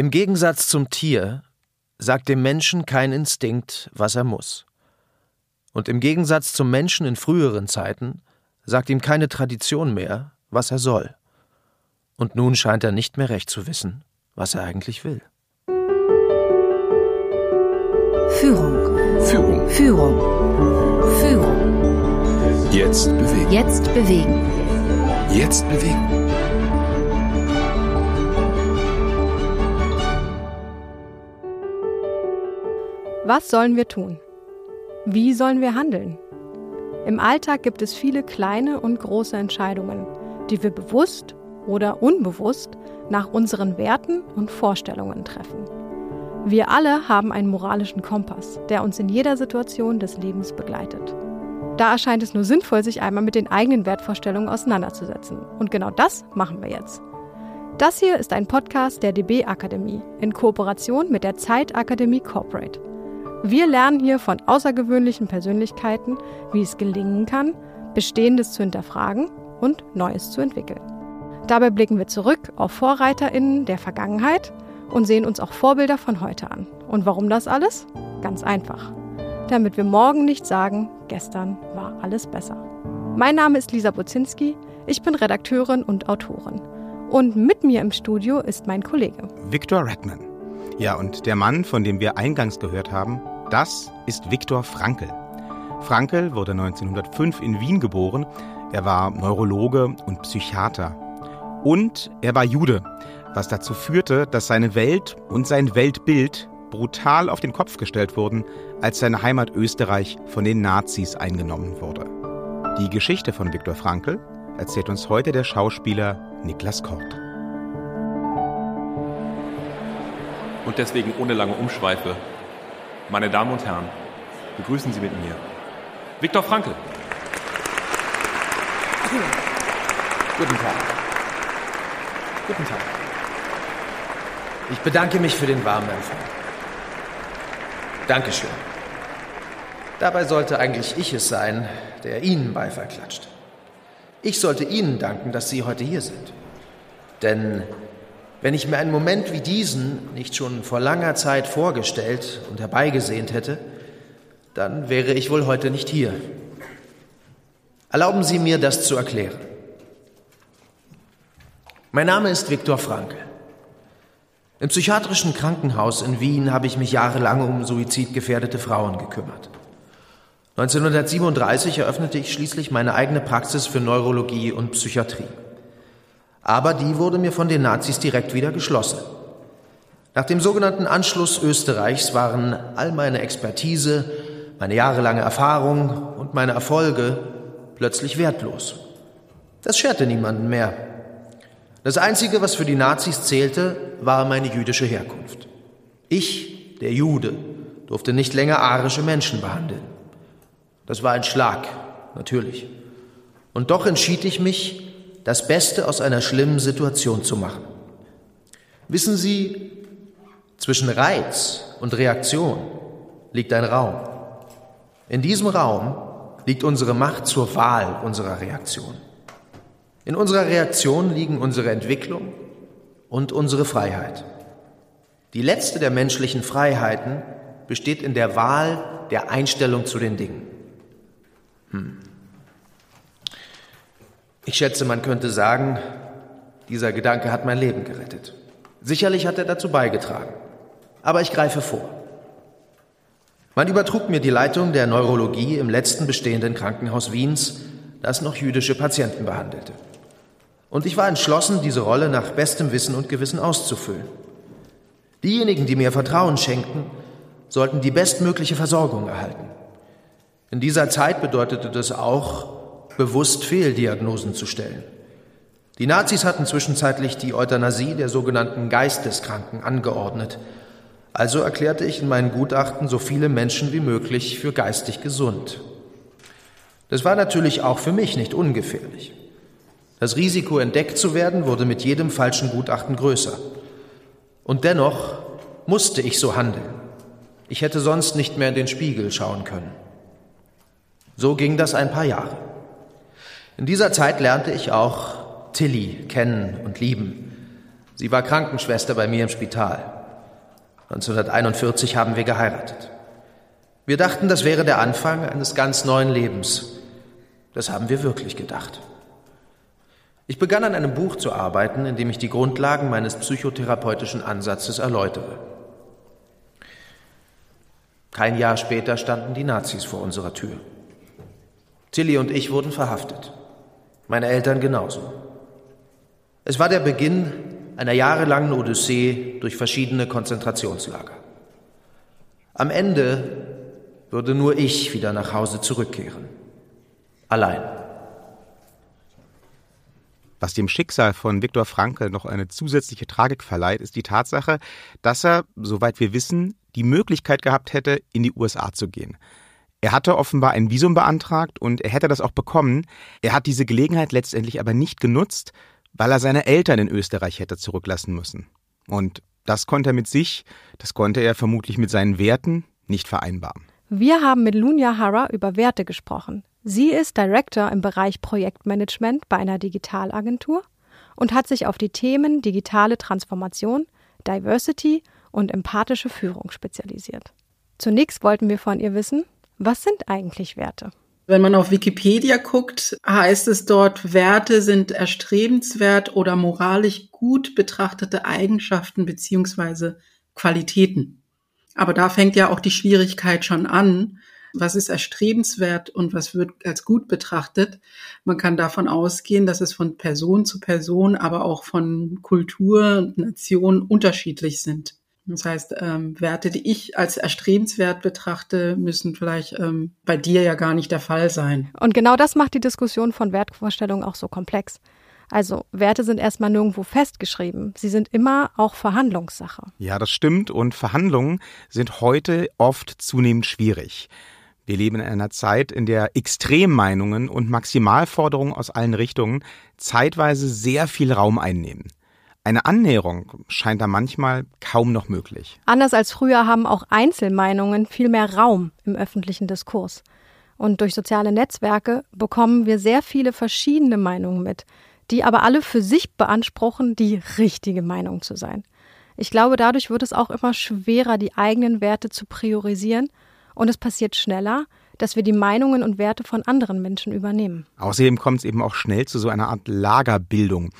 Im Gegensatz zum Tier sagt dem Menschen kein Instinkt, was er muss. Und im Gegensatz zum Menschen in früheren Zeiten sagt ihm keine Tradition mehr, was er soll. Und nun scheint er nicht mehr recht zu wissen, was er eigentlich will. Führung. Führung. Führung. Führung. Jetzt bewegen. Jetzt bewegen. Jetzt bewegen. Was sollen wir tun? Wie sollen wir handeln? Im Alltag gibt es viele kleine und große Entscheidungen, die wir bewusst oder unbewusst nach unseren Werten und Vorstellungen treffen. Wir alle haben einen moralischen Kompass, der uns in jeder Situation des Lebens begleitet. Da erscheint es nur sinnvoll, sich einmal mit den eigenen Wertvorstellungen auseinanderzusetzen. Und genau das machen wir jetzt. Das hier ist ein Podcast der DB Akademie in Kooperation mit der Zeitakademie Corporate. Wir lernen hier von außergewöhnlichen Persönlichkeiten, wie es gelingen kann, Bestehendes zu hinterfragen und Neues zu entwickeln. Dabei blicken wir zurück auf Vorreiterinnen der Vergangenheit und sehen uns auch Vorbilder von heute an. Und warum das alles? Ganz einfach. Damit wir morgen nicht sagen, gestern war alles besser. Mein Name ist Lisa Bozinski, ich bin Redakteurin und Autorin. Und mit mir im Studio ist mein Kollege. Viktor Redman. Ja, und der Mann, von dem wir eingangs gehört haben, das ist Viktor Frankl. Frankl wurde 1905 in Wien geboren. Er war Neurologe und Psychiater. Und er war Jude, was dazu führte, dass seine Welt und sein Weltbild brutal auf den Kopf gestellt wurden, als seine Heimat Österreich von den Nazis eingenommen wurde. Die Geschichte von Viktor Frankl erzählt uns heute der Schauspieler Niklas Kort. Und deswegen ohne lange Umschweife, meine Damen und Herren, begrüßen Sie mit mir Viktor Frankl. Guten Tag. Guten Tag. Ich bedanke mich für den warmen Empfang. Dankeschön. Dabei sollte eigentlich ich es sein, der Ihnen Beifall klatscht. Ich sollte Ihnen danken, dass Sie heute hier sind. Denn wenn ich mir einen Moment wie diesen nicht schon vor langer Zeit vorgestellt und herbeigesehnt hätte, dann wäre ich wohl heute nicht hier. Erlauben Sie mir, das zu erklären. Mein Name ist Viktor Frankl. Im psychiatrischen Krankenhaus in Wien habe ich mich jahrelang um suizidgefährdete Frauen gekümmert. 1937 eröffnete ich schließlich meine eigene Praxis für Neurologie und Psychiatrie. Aber die wurde mir von den Nazis direkt wieder geschlossen. Nach dem sogenannten Anschluss Österreichs waren all meine Expertise, meine jahrelange Erfahrung und meine Erfolge plötzlich wertlos. Das scherte niemanden mehr. Das Einzige, was für die Nazis zählte, war meine jüdische Herkunft. Ich, der Jude, durfte nicht länger arische Menschen behandeln. Das war ein Schlag, natürlich. Und doch entschied ich mich, das Beste aus einer schlimmen Situation zu machen. Wissen Sie, zwischen Reiz und Reaktion liegt ein Raum. In diesem Raum liegt unsere Macht zur Wahl unserer Reaktion. In unserer Reaktion liegen unsere Entwicklung und unsere Freiheit. Die letzte der menschlichen Freiheiten besteht in der Wahl der Einstellung zu den Dingen. Hm. Ich schätze, man könnte sagen, dieser Gedanke hat mein Leben gerettet. Sicherlich hat er dazu beigetragen. Aber ich greife vor. Man übertrug mir die Leitung der Neurologie im letzten bestehenden Krankenhaus Wiens, das noch jüdische Patienten behandelte. Und ich war entschlossen, diese Rolle nach bestem Wissen und Gewissen auszufüllen. Diejenigen, die mir Vertrauen schenkten, sollten die bestmögliche Versorgung erhalten. In dieser Zeit bedeutete das auch, bewusst Fehldiagnosen zu stellen. Die Nazis hatten zwischenzeitlich die Euthanasie der sogenannten Geisteskranken angeordnet. Also erklärte ich in meinen Gutachten so viele Menschen wie möglich für geistig gesund. Das war natürlich auch für mich nicht ungefährlich. Das Risiko, entdeckt zu werden, wurde mit jedem falschen Gutachten größer. Und dennoch musste ich so handeln. Ich hätte sonst nicht mehr in den Spiegel schauen können. So ging das ein paar Jahre. In dieser Zeit lernte ich auch Tilly kennen und lieben. Sie war Krankenschwester bei mir im Spital. 1941 haben wir geheiratet. Wir dachten, das wäre der Anfang eines ganz neuen Lebens. Das haben wir wirklich gedacht. Ich begann an einem Buch zu arbeiten, in dem ich die Grundlagen meines psychotherapeutischen Ansatzes erläutere. Kein Jahr später standen die Nazis vor unserer Tür. Tilly und ich wurden verhaftet. Meine Eltern genauso. Es war der Beginn einer jahrelangen Odyssee durch verschiedene Konzentrationslager. Am Ende würde nur ich wieder nach Hause zurückkehren. Allein. Was dem Schicksal von Viktor Frankl noch eine zusätzliche Tragik verleiht, ist die Tatsache, dass er, soweit wir wissen, die Möglichkeit gehabt hätte, in die USA zu gehen. Er hatte offenbar ein Visum beantragt und er hätte das auch bekommen. Er hat diese Gelegenheit letztendlich aber nicht genutzt, weil er seine Eltern in Österreich hätte zurücklassen müssen. Und das konnte er mit sich, das konnte er vermutlich mit seinen Werten nicht vereinbaren. Wir haben mit Lunia Hara über Werte gesprochen. Sie ist Director im Bereich Projektmanagement bei einer Digitalagentur und hat sich auf die Themen digitale Transformation, Diversity und empathische Führung spezialisiert. Zunächst wollten wir von ihr wissen, was sind eigentlich Werte? Wenn man auf Wikipedia guckt, heißt es dort, Werte sind erstrebenswert oder moralisch gut betrachtete Eigenschaften beziehungsweise Qualitäten. Aber da fängt ja auch die Schwierigkeit schon an, was ist erstrebenswert und was wird als gut betrachtet. Man kann davon ausgehen, dass es von Person zu Person, aber auch von Kultur und Nation unterschiedlich sind. Das heißt, ähm, Werte, die ich als erstrebenswert betrachte, müssen vielleicht ähm, bei dir ja gar nicht der Fall sein. Und genau das macht die Diskussion von Wertvorstellungen auch so komplex. Also Werte sind erstmal nirgendwo festgeschrieben. Sie sind immer auch Verhandlungssache. Ja, das stimmt. Und Verhandlungen sind heute oft zunehmend schwierig. Wir leben in einer Zeit, in der Extremmeinungen und Maximalforderungen aus allen Richtungen zeitweise sehr viel Raum einnehmen. Eine Annäherung scheint da manchmal kaum noch möglich. Anders als früher haben auch Einzelmeinungen viel mehr Raum im öffentlichen Diskurs. Und durch soziale Netzwerke bekommen wir sehr viele verschiedene Meinungen mit, die aber alle für sich beanspruchen, die richtige Meinung zu sein. Ich glaube, dadurch wird es auch immer schwerer, die eigenen Werte zu priorisieren und es passiert schneller, dass wir die Meinungen und Werte von anderen Menschen übernehmen. Außerdem kommt es eben auch schnell zu so einer Art Lagerbildung.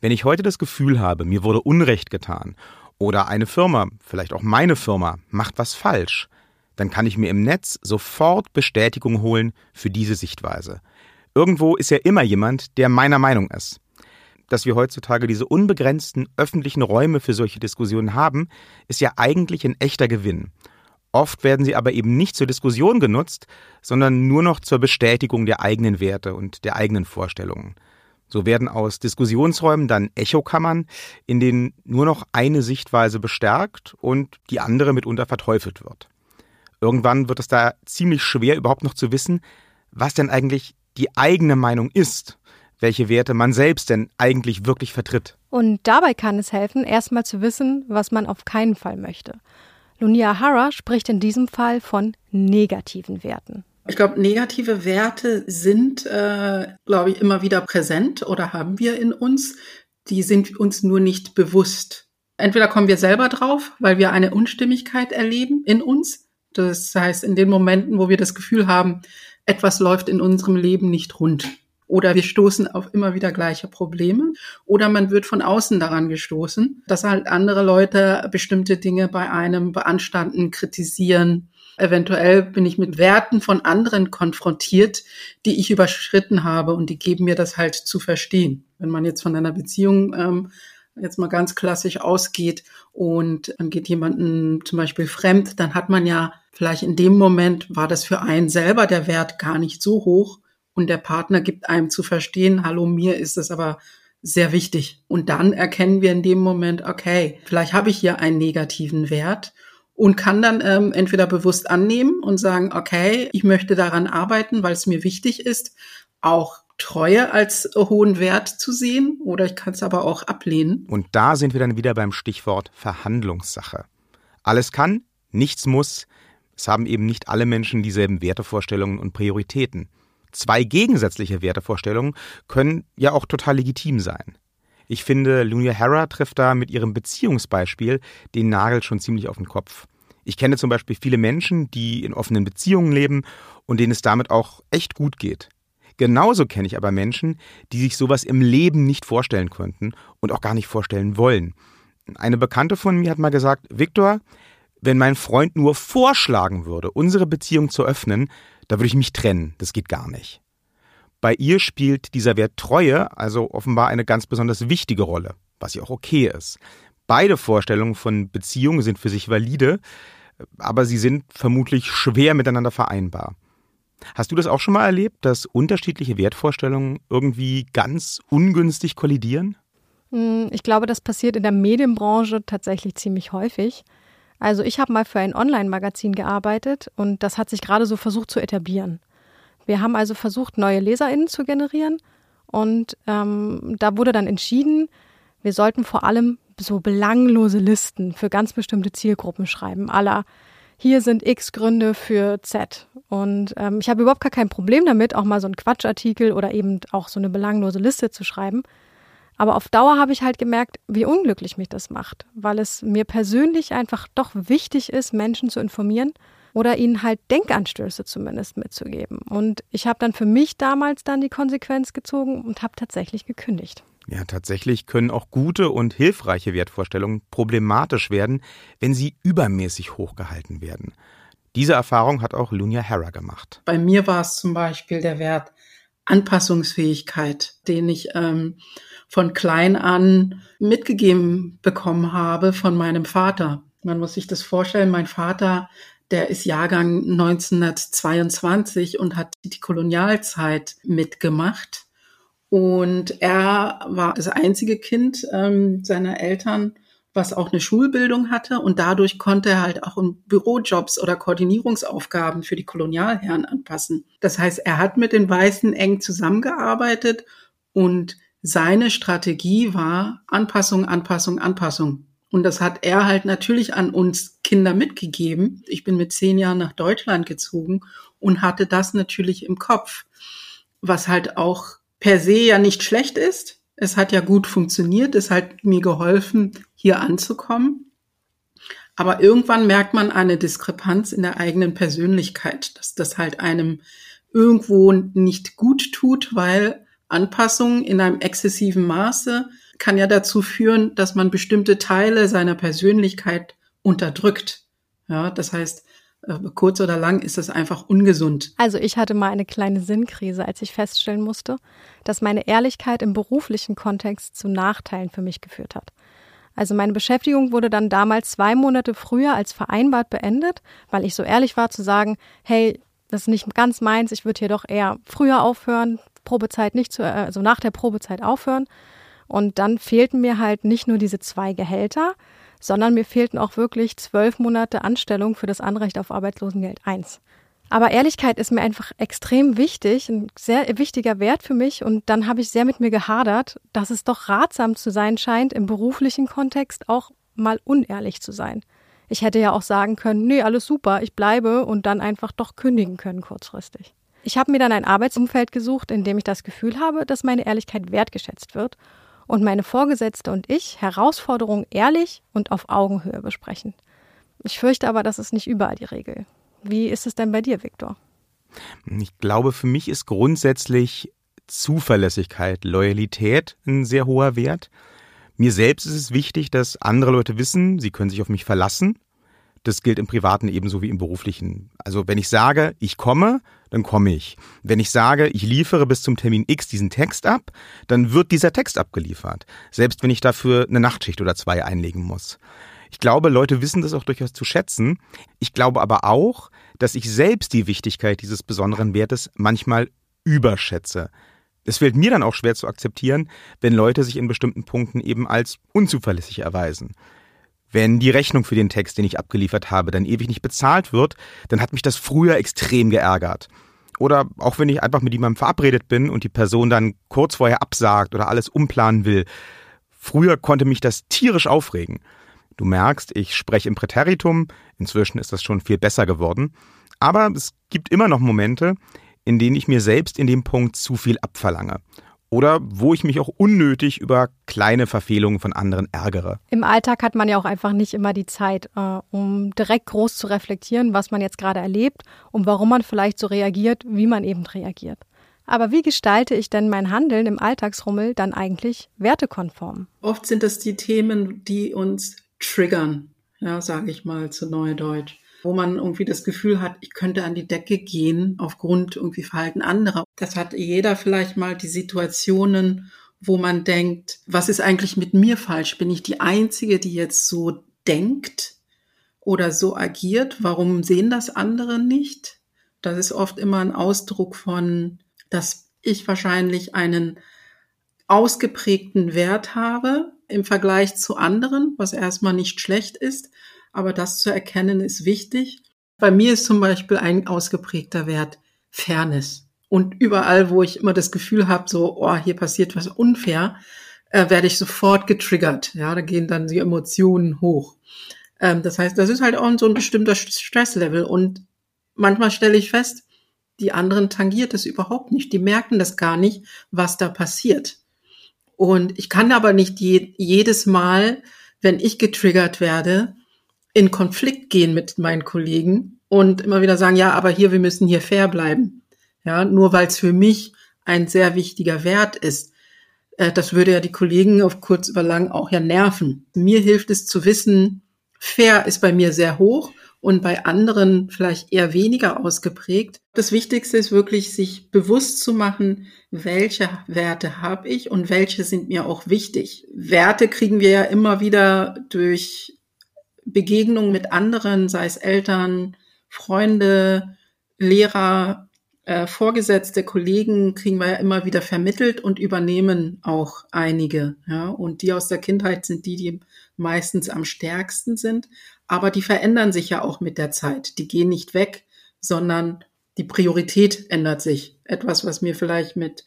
Wenn ich heute das Gefühl habe, mir wurde Unrecht getan oder eine Firma, vielleicht auch meine Firma, macht was falsch, dann kann ich mir im Netz sofort Bestätigung holen für diese Sichtweise. Irgendwo ist ja immer jemand, der meiner Meinung ist. Dass wir heutzutage diese unbegrenzten öffentlichen Räume für solche Diskussionen haben, ist ja eigentlich ein echter Gewinn. Oft werden sie aber eben nicht zur Diskussion genutzt, sondern nur noch zur Bestätigung der eigenen Werte und der eigenen Vorstellungen. So werden aus Diskussionsräumen dann Echokammern, in denen nur noch eine Sichtweise bestärkt und die andere mitunter verteufelt wird. Irgendwann wird es da ziemlich schwer, überhaupt noch zu wissen, was denn eigentlich die eigene Meinung ist, welche Werte man selbst denn eigentlich wirklich vertritt. Und dabei kann es helfen, erstmal zu wissen, was man auf keinen Fall möchte. Lunia Hara spricht in diesem Fall von negativen Werten. Ich glaube, negative Werte sind, äh, glaube ich, immer wieder präsent oder haben wir in uns. Die sind uns nur nicht bewusst. Entweder kommen wir selber drauf, weil wir eine Unstimmigkeit erleben in uns. Das heißt, in den Momenten, wo wir das Gefühl haben, etwas läuft in unserem Leben nicht rund oder wir stoßen auf immer wieder gleiche Probleme oder man wird von außen daran gestoßen, dass halt andere Leute bestimmte Dinge bei einem beanstanden, kritisieren. Eventuell bin ich mit Werten von anderen konfrontiert, die ich überschritten habe und die geben mir das halt zu verstehen. Wenn man jetzt von einer Beziehung ähm, jetzt mal ganz klassisch ausgeht und dann geht jemanden zum Beispiel fremd, dann hat man ja vielleicht in dem Moment war das für einen selber der Wert gar nicht so hoch und der Partner gibt einem zu verstehen, hallo, mir ist es aber sehr wichtig. Und dann erkennen wir in dem Moment, okay, vielleicht habe ich hier einen negativen Wert und kann dann ähm, entweder bewusst annehmen und sagen, okay, ich möchte daran arbeiten, weil es mir wichtig ist, auch Treue als hohen Wert zu sehen, oder ich kann es aber auch ablehnen. Und da sind wir dann wieder beim Stichwort Verhandlungssache. Alles kann, nichts muss. Es haben eben nicht alle Menschen dieselben Wertevorstellungen und Prioritäten. Zwei gegensätzliche Wertevorstellungen können ja auch total legitim sein. Ich finde, Lunia Hara trifft da mit ihrem Beziehungsbeispiel den Nagel schon ziemlich auf den Kopf. Ich kenne zum Beispiel viele Menschen, die in offenen Beziehungen leben und denen es damit auch echt gut geht. Genauso kenne ich aber Menschen, die sich sowas im Leben nicht vorstellen könnten und auch gar nicht vorstellen wollen. Eine Bekannte von mir hat mal gesagt, Viktor, wenn mein Freund nur vorschlagen würde, unsere Beziehung zu öffnen, da würde ich mich trennen. Das geht gar nicht. Bei ihr spielt dieser Wert Treue also offenbar eine ganz besonders wichtige Rolle, was ja auch okay ist. Beide Vorstellungen von Beziehungen sind für sich valide, aber sie sind vermutlich schwer miteinander vereinbar. Hast du das auch schon mal erlebt, dass unterschiedliche Wertvorstellungen irgendwie ganz ungünstig kollidieren? Hm, ich glaube, das passiert in der Medienbranche tatsächlich ziemlich häufig. Also ich habe mal für ein Online-Magazin gearbeitet und das hat sich gerade so versucht zu etablieren. Wir haben also versucht, neue LeserInnen zu generieren und ähm, da wurde dann entschieden, wir sollten vor allem so belanglose Listen für ganz bestimmte Zielgruppen schreiben, aller hier sind X Gründe für Z. Und ähm, ich habe überhaupt gar kein Problem damit, auch mal so einen Quatschartikel oder eben auch so eine belanglose Liste zu schreiben. Aber auf Dauer habe ich halt gemerkt, wie unglücklich mich das macht, weil es mir persönlich einfach doch wichtig ist, Menschen zu informieren oder ihnen halt Denkanstöße zumindest mitzugeben. Und ich habe dann für mich damals dann die Konsequenz gezogen und habe tatsächlich gekündigt. Ja, tatsächlich können auch gute und hilfreiche Wertvorstellungen problematisch werden, wenn sie übermäßig hochgehalten werden. Diese Erfahrung hat auch Lunia Hara gemacht. Bei mir war es zum Beispiel der Wert Anpassungsfähigkeit, den ich ähm, von klein an mitgegeben bekommen habe von meinem Vater. Man muss sich das vorstellen, mein Vater, der ist Jahrgang 1922 und hat die Kolonialzeit mitgemacht. Und er war das einzige Kind ähm, seiner Eltern, was auch eine Schulbildung hatte. Und dadurch konnte er halt auch in Bürojobs oder Koordinierungsaufgaben für die Kolonialherren anpassen. Das heißt, er hat mit den Weißen eng zusammengearbeitet und seine Strategie war Anpassung, Anpassung, Anpassung. Und das hat er halt natürlich an uns Kinder mitgegeben. Ich bin mit zehn Jahren nach Deutschland gezogen und hatte das natürlich im Kopf, was halt auch per se ja nicht schlecht ist. Es hat ja gut funktioniert. Es hat mir geholfen, hier anzukommen. Aber irgendwann merkt man eine Diskrepanz in der eigenen Persönlichkeit, dass das halt einem irgendwo nicht gut tut, weil Anpassung in einem exzessiven Maße kann ja dazu führen, dass man bestimmte Teile seiner Persönlichkeit unterdrückt. Ja, das heißt, kurz oder lang ist das einfach ungesund. Also ich hatte mal eine kleine Sinnkrise, als ich feststellen musste, dass meine Ehrlichkeit im beruflichen Kontext zu Nachteilen für mich geführt hat. Also meine Beschäftigung wurde dann damals zwei Monate früher als vereinbart beendet, weil ich so ehrlich war zu sagen, hey, das ist nicht ganz meins, ich würde hier doch eher früher aufhören, Probezeit nicht zu, also nach der Probezeit aufhören. Und dann fehlten mir halt nicht nur diese zwei Gehälter, sondern mir fehlten auch wirklich zwölf Monate Anstellung für das Anrecht auf Arbeitslosengeld 1. Aber Ehrlichkeit ist mir einfach extrem wichtig, ein sehr wichtiger Wert für mich. Und dann habe ich sehr mit mir gehadert, dass es doch ratsam zu sein scheint, im beruflichen Kontext auch mal unehrlich zu sein. Ich hätte ja auch sagen können, nee, alles super, ich bleibe und dann einfach doch kündigen können kurzfristig. Ich habe mir dann ein Arbeitsumfeld gesucht, in dem ich das Gefühl habe, dass meine Ehrlichkeit wertgeschätzt wird und meine Vorgesetzte und ich Herausforderungen ehrlich und auf Augenhöhe besprechen. Ich fürchte aber, das ist nicht überall die Regel. Wie ist es denn bei dir, Viktor? Ich glaube, für mich ist grundsätzlich Zuverlässigkeit, Loyalität ein sehr hoher Wert. Mir selbst ist es wichtig, dass andere Leute wissen, sie können sich auf mich verlassen das gilt im Privaten ebenso wie im Beruflichen. Also wenn ich sage, ich komme, dann komme ich. Wenn ich sage, ich liefere bis zum Termin X diesen Text ab, dann wird dieser Text abgeliefert. Selbst wenn ich dafür eine Nachtschicht oder zwei einlegen muss. Ich glaube, Leute wissen das auch durchaus zu schätzen. Ich glaube aber auch, dass ich selbst die Wichtigkeit dieses besonderen Wertes manchmal überschätze. Es fällt mir dann auch schwer zu akzeptieren, wenn Leute sich in bestimmten Punkten eben als unzuverlässig erweisen. Wenn die Rechnung für den Text, den ich abgeliefert habe, dann ewig nicht bezahlt wird, dann hat mich das früher extrem geärgert. Oder auch wenn ich einfach mit jemandem verabredet bin und die Person dann kurz vorher absagt oder alles umplanen will. Früher konnte mich das tierisch aufregen. Du merkst, ich spreche im Präteritum, inzwischen ist das schon viel besser geworden. Aber es gibt immer noch Momente, in denen ich mir selbst in dem Punkt zu viel abverlange. Oder wo ich mich auch unnötig über kleine Verfehlungen von anderen ärgere. Im Alltag hat man ja auch einfach nicht immer die Zeit, äh, um direkt groß zu reflektieren, was man jetzt gerade erlebt und warum man vielleicht so reagiert, wie man eben reagiert. Aber wie gestalte ich denn mein Handeln im Alltagsrummel dann eigentlich wertekonform? Oft sind das die Themen, die uns triggern, ja, sage ich mal zu Neudeutsch wo man irgendwie das Gefühl hat, ich könnte an die Decke gehen aufgrund irgendwie Verhalten anderer. Das hat jeder vielleicht mal die Situationen, wo man denkt, was ist eigentlich mit mir falsch? Bin ich die Einzige, die jetzt so denkt oder so agiert? Warum sehen das andere nicht? Das ist oft immer ein Ausdruck von, dass ich wahrscheinlich einen ausgeprägten Wert habe im Vergleich zu anderen, was erstmal nicht schlecht ist, aber das zu erkennen ist wichtig. Bei mir ist zum Beispiel ein ausgeprägter Wert Fairness. Und überall, wo ich immer das Gefühl habe, so, oh, hier passiert was unfair, äh, werde ich sofort getriggert. Ja, da gehen dann die Emotionen hoch. Ähm, das heißt, das ist halt auch so ein bestimmter Stresslevel. Und manchmal stelle ich fest, die anderen tangiert es überhaupt nicht. Die merken das gar nicht, was da passiert. Und ich kann aber nicht je, jedes Mal, wenn ich getriggert werde, in Konflikt gehen mit meinen Kollegen und immer wieder sagen, ja, aber hier, wir müssen hier fair bleiben. Ja, nur weil es für mich ein sehr wichtiger Wert ist. Äh, das würde ja die Kollegen auf kurz über lang auch ja nerven. Mir hilft es zu wissen, fair ist bei mir sehr hoch und bei anderen vielleicht eher weniger ausgeprägt. Das Wichtigste ist wirklich, sich bewusst zu machen, welche Werte habe ich und welche sind mir auch wichtig. Werte kriegen wir ja immer wieder durch Begegnung mit anderen, sei es Eltern, Freunde, Lehrer, äh, Vorgesetzte, Kollegen, kriegen wir ja immer wieder vermittelt und übernehmen auch einige. Ja? Und die aus der Kindheit sind die, die meistens am stärksten sind. Aber die verändern sich ja auch mit der Zeit. Die gehen nicht weg, sondern die Priorität ändert sich. Etwas, was mir vielleicht mit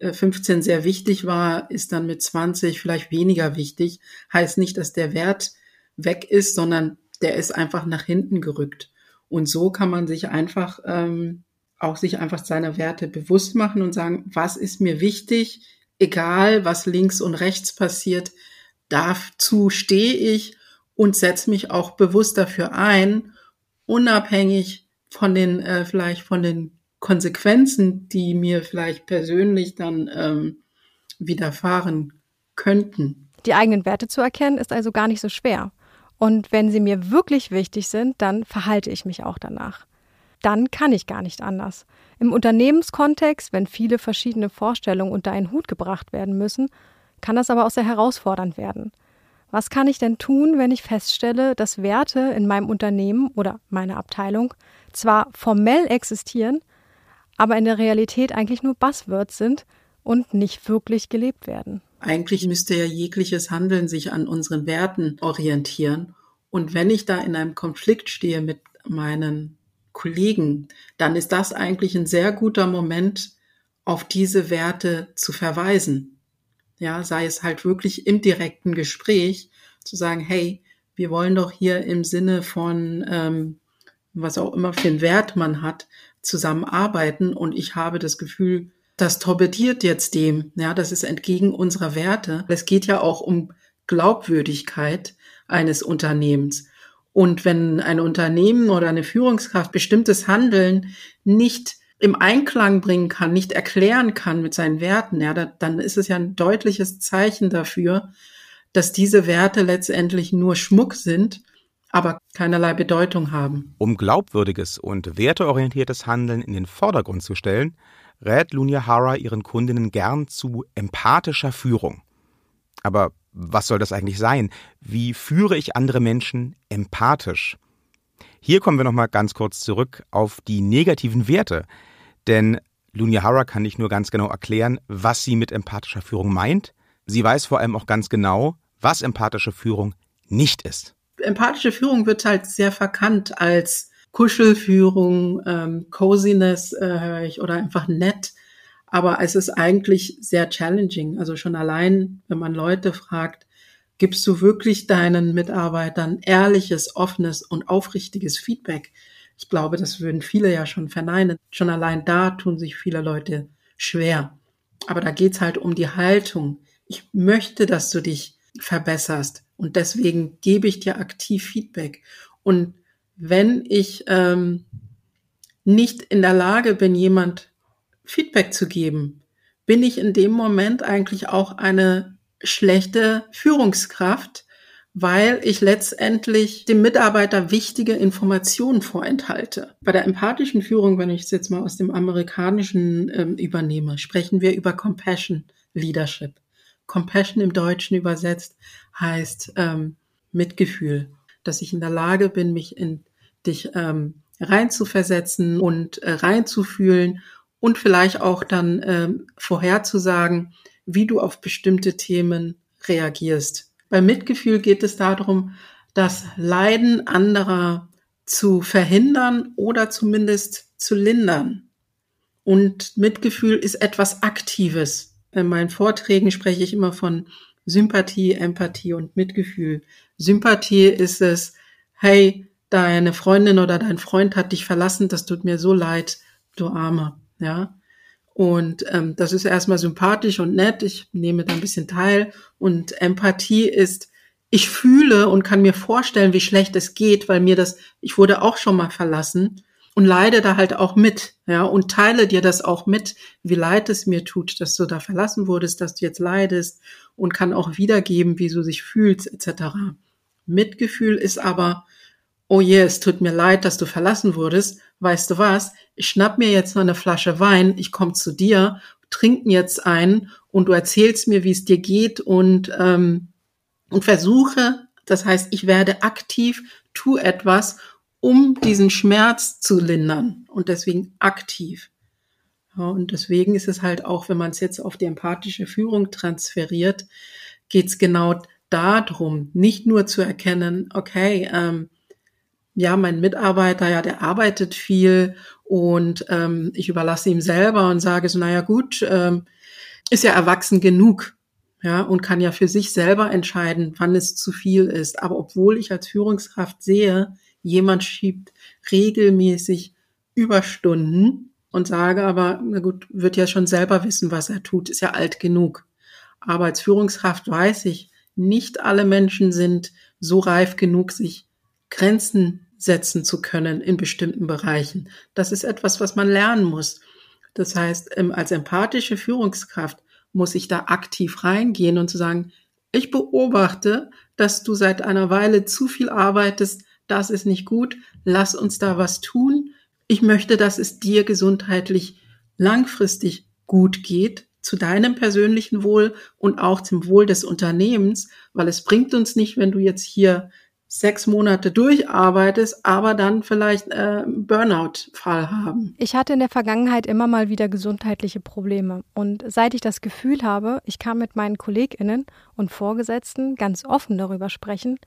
15 äh, sehr wichtig war, ist dann mit 20 vielleicht weniger wichtig. Heißt nicht, dass der Wert weg ist, sondern der ist einfach nach hinten gerückt. Und so kann man sich einfach ähm, auch sich einfach seiner Werte bewusst machen und sagen, was ist mir wichtig, egal was links und rechts passiert, dazu stehe ich und setze mich auch bewusst dafür ein, unabhängig von den äh, vielleicht von den Konsequenzen, die mir vielleicht persönlich dann ähm, widerfahren könnten. Die eigenen Werte zu erkennen, ist also gar nicht so schwer. Und wenn sie mir wirklich wichtig sind, dann verhalte ich mich auch danach. Dann kann ich gar nicht anders. Im Unternehmenskontext, wenn viele verschiedene Vorstellungen unter einen Hut gebracht werden müssen, kann das aber auch sehr herausfordernd werden. Was kann ich denn tun, wenn ich feststelle, dass Werte in meinem Unternehmen oder meiner Abteilung zwar formell existieren, aber in der Realität eigentlich nur Buzzwords sind und nicht wirklich gelebt werden? Eigentlich müsste ja jegliches Handeln sich an unseren Werten orientieren. Und wenn ich da in einem Konflikt stehe mit meinen Kollegen, dann ist das eigentlich ein sehr guter Moment, auf diese Werte zu verweisen. Ja, sei es halt wirklich im direkten Gespräch zu sagen, hey, wir wollen doch hier im Sinne von ähm, was auch immer für einen Wert man hat, zusammenarbeiten und ich habe das Gefühl, das torpediert jetzt dem. Ja, das ist entgegen unserer Werte. Es geht ja auch um Glaubwürdigkeit eines Unternehmens. Und wenn ein Unternehmen oder eine Führungskraft bestimmtes Handeln nicht im Einklang bringen kann, nicht erklären kann mit seinen Werten, ja, dann ist es ja ein deutliches Zeichen dafür, dass diese Werte letztendlich nur Schmuck sind, aber keinerlei Bedeutung haben. Um glaubwürdiges und werteorientiertes Handeln in den Vordergrund zu stellen, rät Lunia Hara ihren Kundinnen gern zu empathischer Führung. Aber was soll das eigentlich sein? Wie führe ich andere Menschen empathisch? Hier kommen wir nochmal ganz kurz zurück auf die negativen Werte. Denn Lunia Hara kann nicht nur ganz genau erklären, was sie mit empathischer Führung meint, sie weiß vor allem auch ganz genau, was empathische Führung nicht ist. Empathische Führung wird halt sehr verkannt als Kuschelführung, ähm, Coziness äh, höre ich oder einfach nett. Aber es ist eigentlich sehr challenging. Also schon allein, wenn man Leute fragt, gibst du wirklich deinen Mitarbeitern ehrliches, offenes und aufrichtiges Feedback? Ich glaube, das würden viele ja schon verneinen. Schon allein da tun sich viele Leute schwer. Aber da geht's halt um die Haltung. Ich möchte, dass du dich verbesserst. Und deswegen gebe ich dir aktiv Feedback. Und wenn ich ähm, nicht in der Lage bin, jemand Feedback zu geben, bin ich in dem Moment eigentlich auch eine schlechte Führungskraft, weil ich letztendlich dem Mitarbeiter wichtige Informationen vorenthalte. Bei der empathischen Führung, wenn ich es jetzt mal aus dem amerikanischen ähm, übernehme, sprechen wir über Compassion Leadership. Compassion im Deutschen übersetzt heißt ähm, Mitgefühl, dass ich in der Lage bin, mich in dich ähm, reinzuversetzen und äh, reinzufühlen und vielleicht auch dann ähm, vorherzusagen, wie du auf bestimmte Themen reagierst. Beim Mitgefühl geht es darum, das Leiden anderer zu verhindern oder zumindest zu lindern. Und Mitgefühl ist etwas Aktives. In meinen Vorträgen spreche ich immer von Sympathie, Empathie und Mitgefühl. Sympathie ist es, hey, deine Freundin oder dein Freund hat dich verlassen, das tut mir so leid, du Armer, ja. Und ähm, das ist erstmal sympathisch und nett. Ich nehme da ein bisschen teil. Und Empathie ist, ich fühle und kann mir vorstellen, wie schlecht es geht, weil mir das, ich wurde auch schon mal verlassen und leide da halt auch mit, ja, und teile dir das auch mit, wie leid es mir tut, dass du da verlassen wurdest, dass du jetzt leidest und kann auch wiedergeben, wie du dich fühlst, etc. Mitgefühl ist aber, oh je, es tut mir leid, dass du verlassen wurdest. Weißt du was? Ich schnapp mir jetzt noch eine Flasche Wein, ich komme zu dir, trinken jetzt ein und du erzählst mir, wie es dir geht und, ähm, und versuche, das heißt, ich werde aktiv, tu etwas, um diesen Schmerz zu lindern und deswegen aktiv. Ja, und deswegen ist es halt auch, wenn man es jetzt auf die empathische Führung transferiert, geht es genau darum, nicht nur zu erkennen, okay, ähm, ja, mein Mitarbeiter, ja, der arbeitet viel und ähm, ich überlasse ihm selber und sage so, naja gut, ähm, ist ja erwachsen genug, ja, und kann ja für sich selber entscheiden, wann es zu viel ist. Aber obwohl ich als Führungskraft sehe, jemand schiebt regelmäßig Überstunden und sage aber, na gut, wird ja schon selber wissen, was er tut, ist ja alt genug. Aber als Führungskraft weiß ich, nicht alle Menschen sind so reif genug, sich Grenzen setzen zu können in bestimmten Bereichen. Das ist etwas, was man lernen muss. Das heißt, ähm, als empathische Führungskraft muss ich da aktiv reingehen und zu sagen, ich beobachte, dass du seit einer Weile zu viel arbeitest, das ist nicht gut, lass uns da was tun. Ich möchte, dass es dir gesundheitlich langfristig gut geht, zu deinem persönlichen Wohl und auch zum Wohl des Unternehmens, weil es bringt uns nicht, wenn du jetzt hier sechs Monate durcharbeitest, aber dann vielleicht äh, Burnout-Fall haben. Ich hatte in der Vergangenheit immer mal wieder gesundheitliche Probleme. Und seit ich das Gefühl habe, ich kann mit meinen KollegInnen und Vorgesetzten ganz offen darüber sprechen,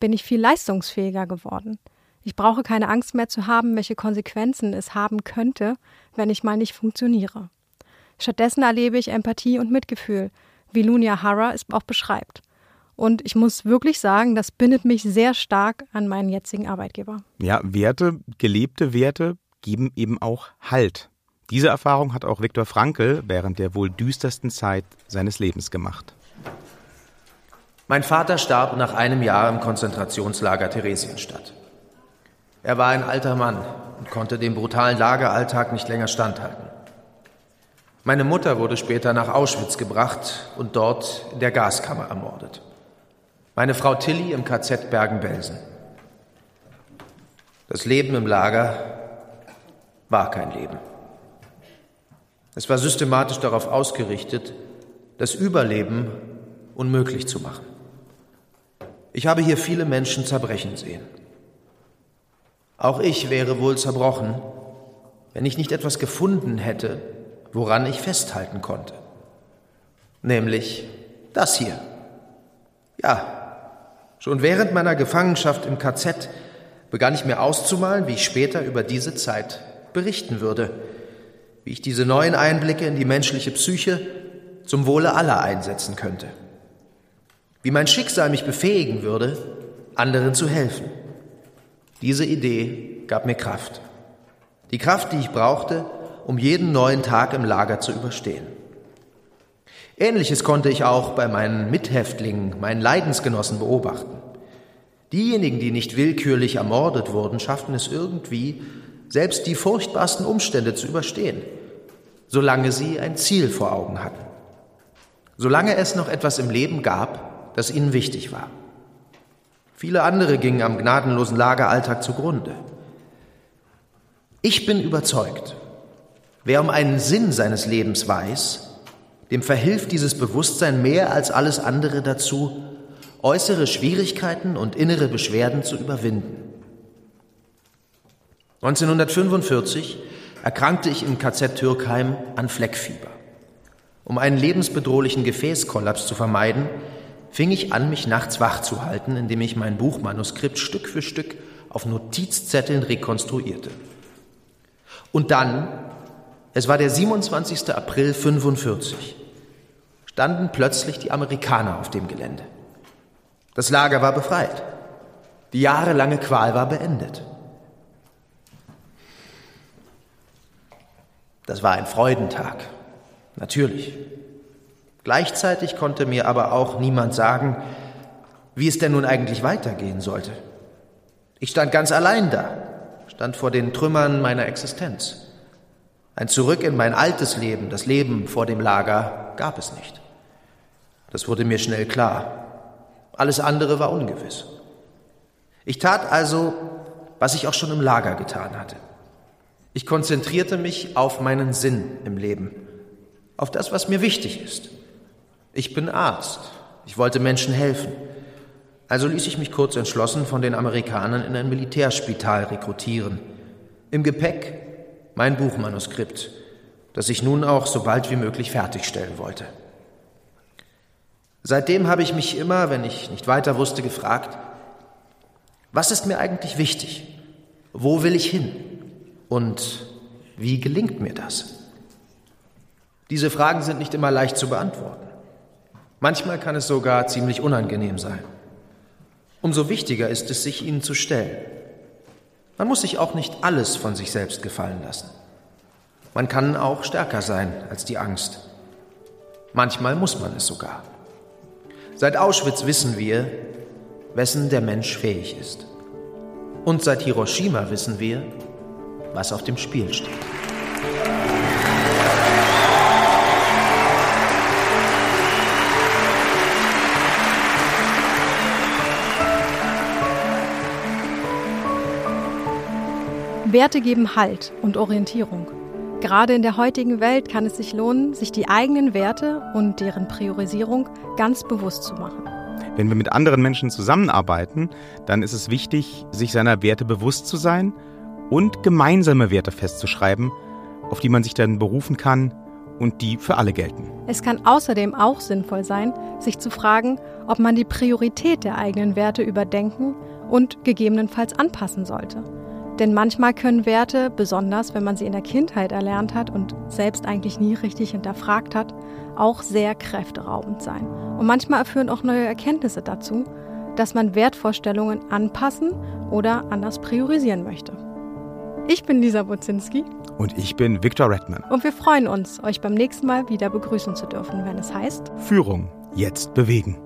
bin ich viel leistungsfähiger geworden. Ich brauche keine Angst mehr zu haben, welche Konsequenzen es haben könnte, wenn ich mal nicht funktioniere. Stattdessen erlebe ich Empathie und Mitgefühl, wie Lunia Hara es auch beschreibt. Und ich muss wirklich sagen, das bindet mich sehr stark an meinen jetzigen Arbeitgeber. Ja, Werte, gelebte Werte geben eben auch Halt. Diese Erfahrung hat auch Viktor Frankl während der wohl düstersten Zeit seines Lebens gemacht. Mein Vater starb nach einem Jahr im Konzentrationslager Theresienstadt. Er war ein alter Mann und konnte dem brutalen Lageralltag nicht länger standhalten. Meine Mutter wurde später nach Auschwitz gebracht und dort in der Gaskammer ermordet. Meine Frau Tilly im KZ Bergen-Belsen. Das Leben im Lager war kein Leben. Es war systematisch darauf ausgerichtet, das Überleben unmöglich zu machen. Ich habe hier viele Menschen zerbrechen sehen. Auch ich wäre wohl zerbrochen, wenn ich nicht etwas gefunden hätte, woran ich festhalten konnte. Nämlich das hier. Ja, Schon während meiner Gefangenschaft im KZ begann ich mir auszumalen, wie ich später über diese Zeit berichten würde, wie ich diese neuen Einblicke in die menschliche Psyche zum Wohle aller einsetzen könnte, wie mein Schicksal mich befähigen würde, anderen zu helfen. Diese Idee gab mir Kraft. Die Kraft, die ich brauchte, um jeden neuen Tag im Lager zu überstehen. Ähnliches konnte ich auch bei meinen Mithäftlingen, meinen Leidensgenossen beobachten. Diejenigen, die nicht willkürlich ermordet wurden, schafften es irgendwie, selbst die furchtbarsten Umstände zu überstehen, solange sie ein Ziel vor Augen hatten, solange es noch etwas im Leben gab, das ihnen wichtig war. Viele andere gingen am gnadenlosen Lageralltag zugrunde. Ich bin überzeugt, wer um einen Sinn seines Lebens weiß, dem verhilft dieses Bewusstsein mehr als alles andere dazu, äußere Schwierigkeiten und innere Beschwerden zu überwinden. 1945 erkrankte ich im KZ Türkheim an Fleckfieber. Um einen lebensbedrohlichen Gefäßkollaps zu vermeiden, fing ich an, mich nachts wach zu halten, indem ich mein Buchmanuskript Stück für Stück auf Notizzetteln rekonstruierte. Und dann, es war der 27. April 45, standen plötzlich die Amerikaner auf dem Gelände. Das Lager war befreit. Die jahrelange Qual war beendet. Das war ein Freudentag. Natürlich. Gleichzeitig konnte mir aber auch niemand sagen, wie es denn nun eigentlich weitergehen sollte. Ich stand ganz allein da, stand vor den Trümmern meiner Existenz. Ein Zurück in mein altes Leben, das Leben vor dem Lager, gab es nicht. Das wurde mir schnell klar. Alles andere war ungewiss. Ich tat also, was ich auch schon im Lager getan hatte. Ich konzentrierte mich auf meinen Sinn im Leben, auf das, was mir wichtig ist. Ich bin Arzt. Ich wollte Menschen helfen. Also ließ ich mich kurz entschlossen von den Amerikanern in ein Militärspital rekrutieren. Im Gepäck mein Buchmanuskript, das ich nun auch so bald wie möglich fertigstellen wollte. Seitdem habe ich mich immer, wenn ich nicht weiter wusste, gefragt, was ist mir eigentlich wichtig? Wo will ich hin? Und wie gelingt mir das? Diese Fragen sind nicht immer leicht zu beantworten. Manchmal kann es sogar ziemlich unangenehm sein. Umso wichtiger ist es, sich ihnen zu stellen. Man muss sich auch nicht alles von sich selbst gefallen lassen. Man kann auch stärker sein als die Angst. Manchmal muss man es sogar. Seit Auschwitz wissen wir, wessen der Mensch fähig ist. Und seit Hiroshima wissen wir, was auf dem Spiel steht. Werte geben Halt und Orientierung. Gerade in der heutigen Welt kann es sich lohnen, sich die eigenen Werte und deren Priorisierung ganz bewusst zu machen. Wenn wir mit anderen Menschen zusammenarbeiten, dann ist es wichtig, sich seiner Werte bewusst zu sein und gemeinsame Werte festzuschreiben, auf die man sich dann berufen kann und die für alle gelten. Es kann außerdem auch sinnvoll sein, sich zu fragen, ob man die Priorität der eigenen Werte überdenken und gegebenenfalls anpassen sollte. Denn manchmal können Werte, besonders wenn man sie in der Kindheit erlernt hat und selbst eigentlich nie richtig hinterfragt hat, auch sehr kräfteraubend sein. Und manchmal führen auch neue Erkenntnisse dazu, dass man Wertvorstellungen anpassen oder anders priorisieren möchte. Ich bin Lisa Buzinski. Und ich bin Viktor Redman. Und wir freuen uns, euch beim nächsten Mal wieder begrüßen zu dürfen, wenn es heißt Führung jetzt bewegen.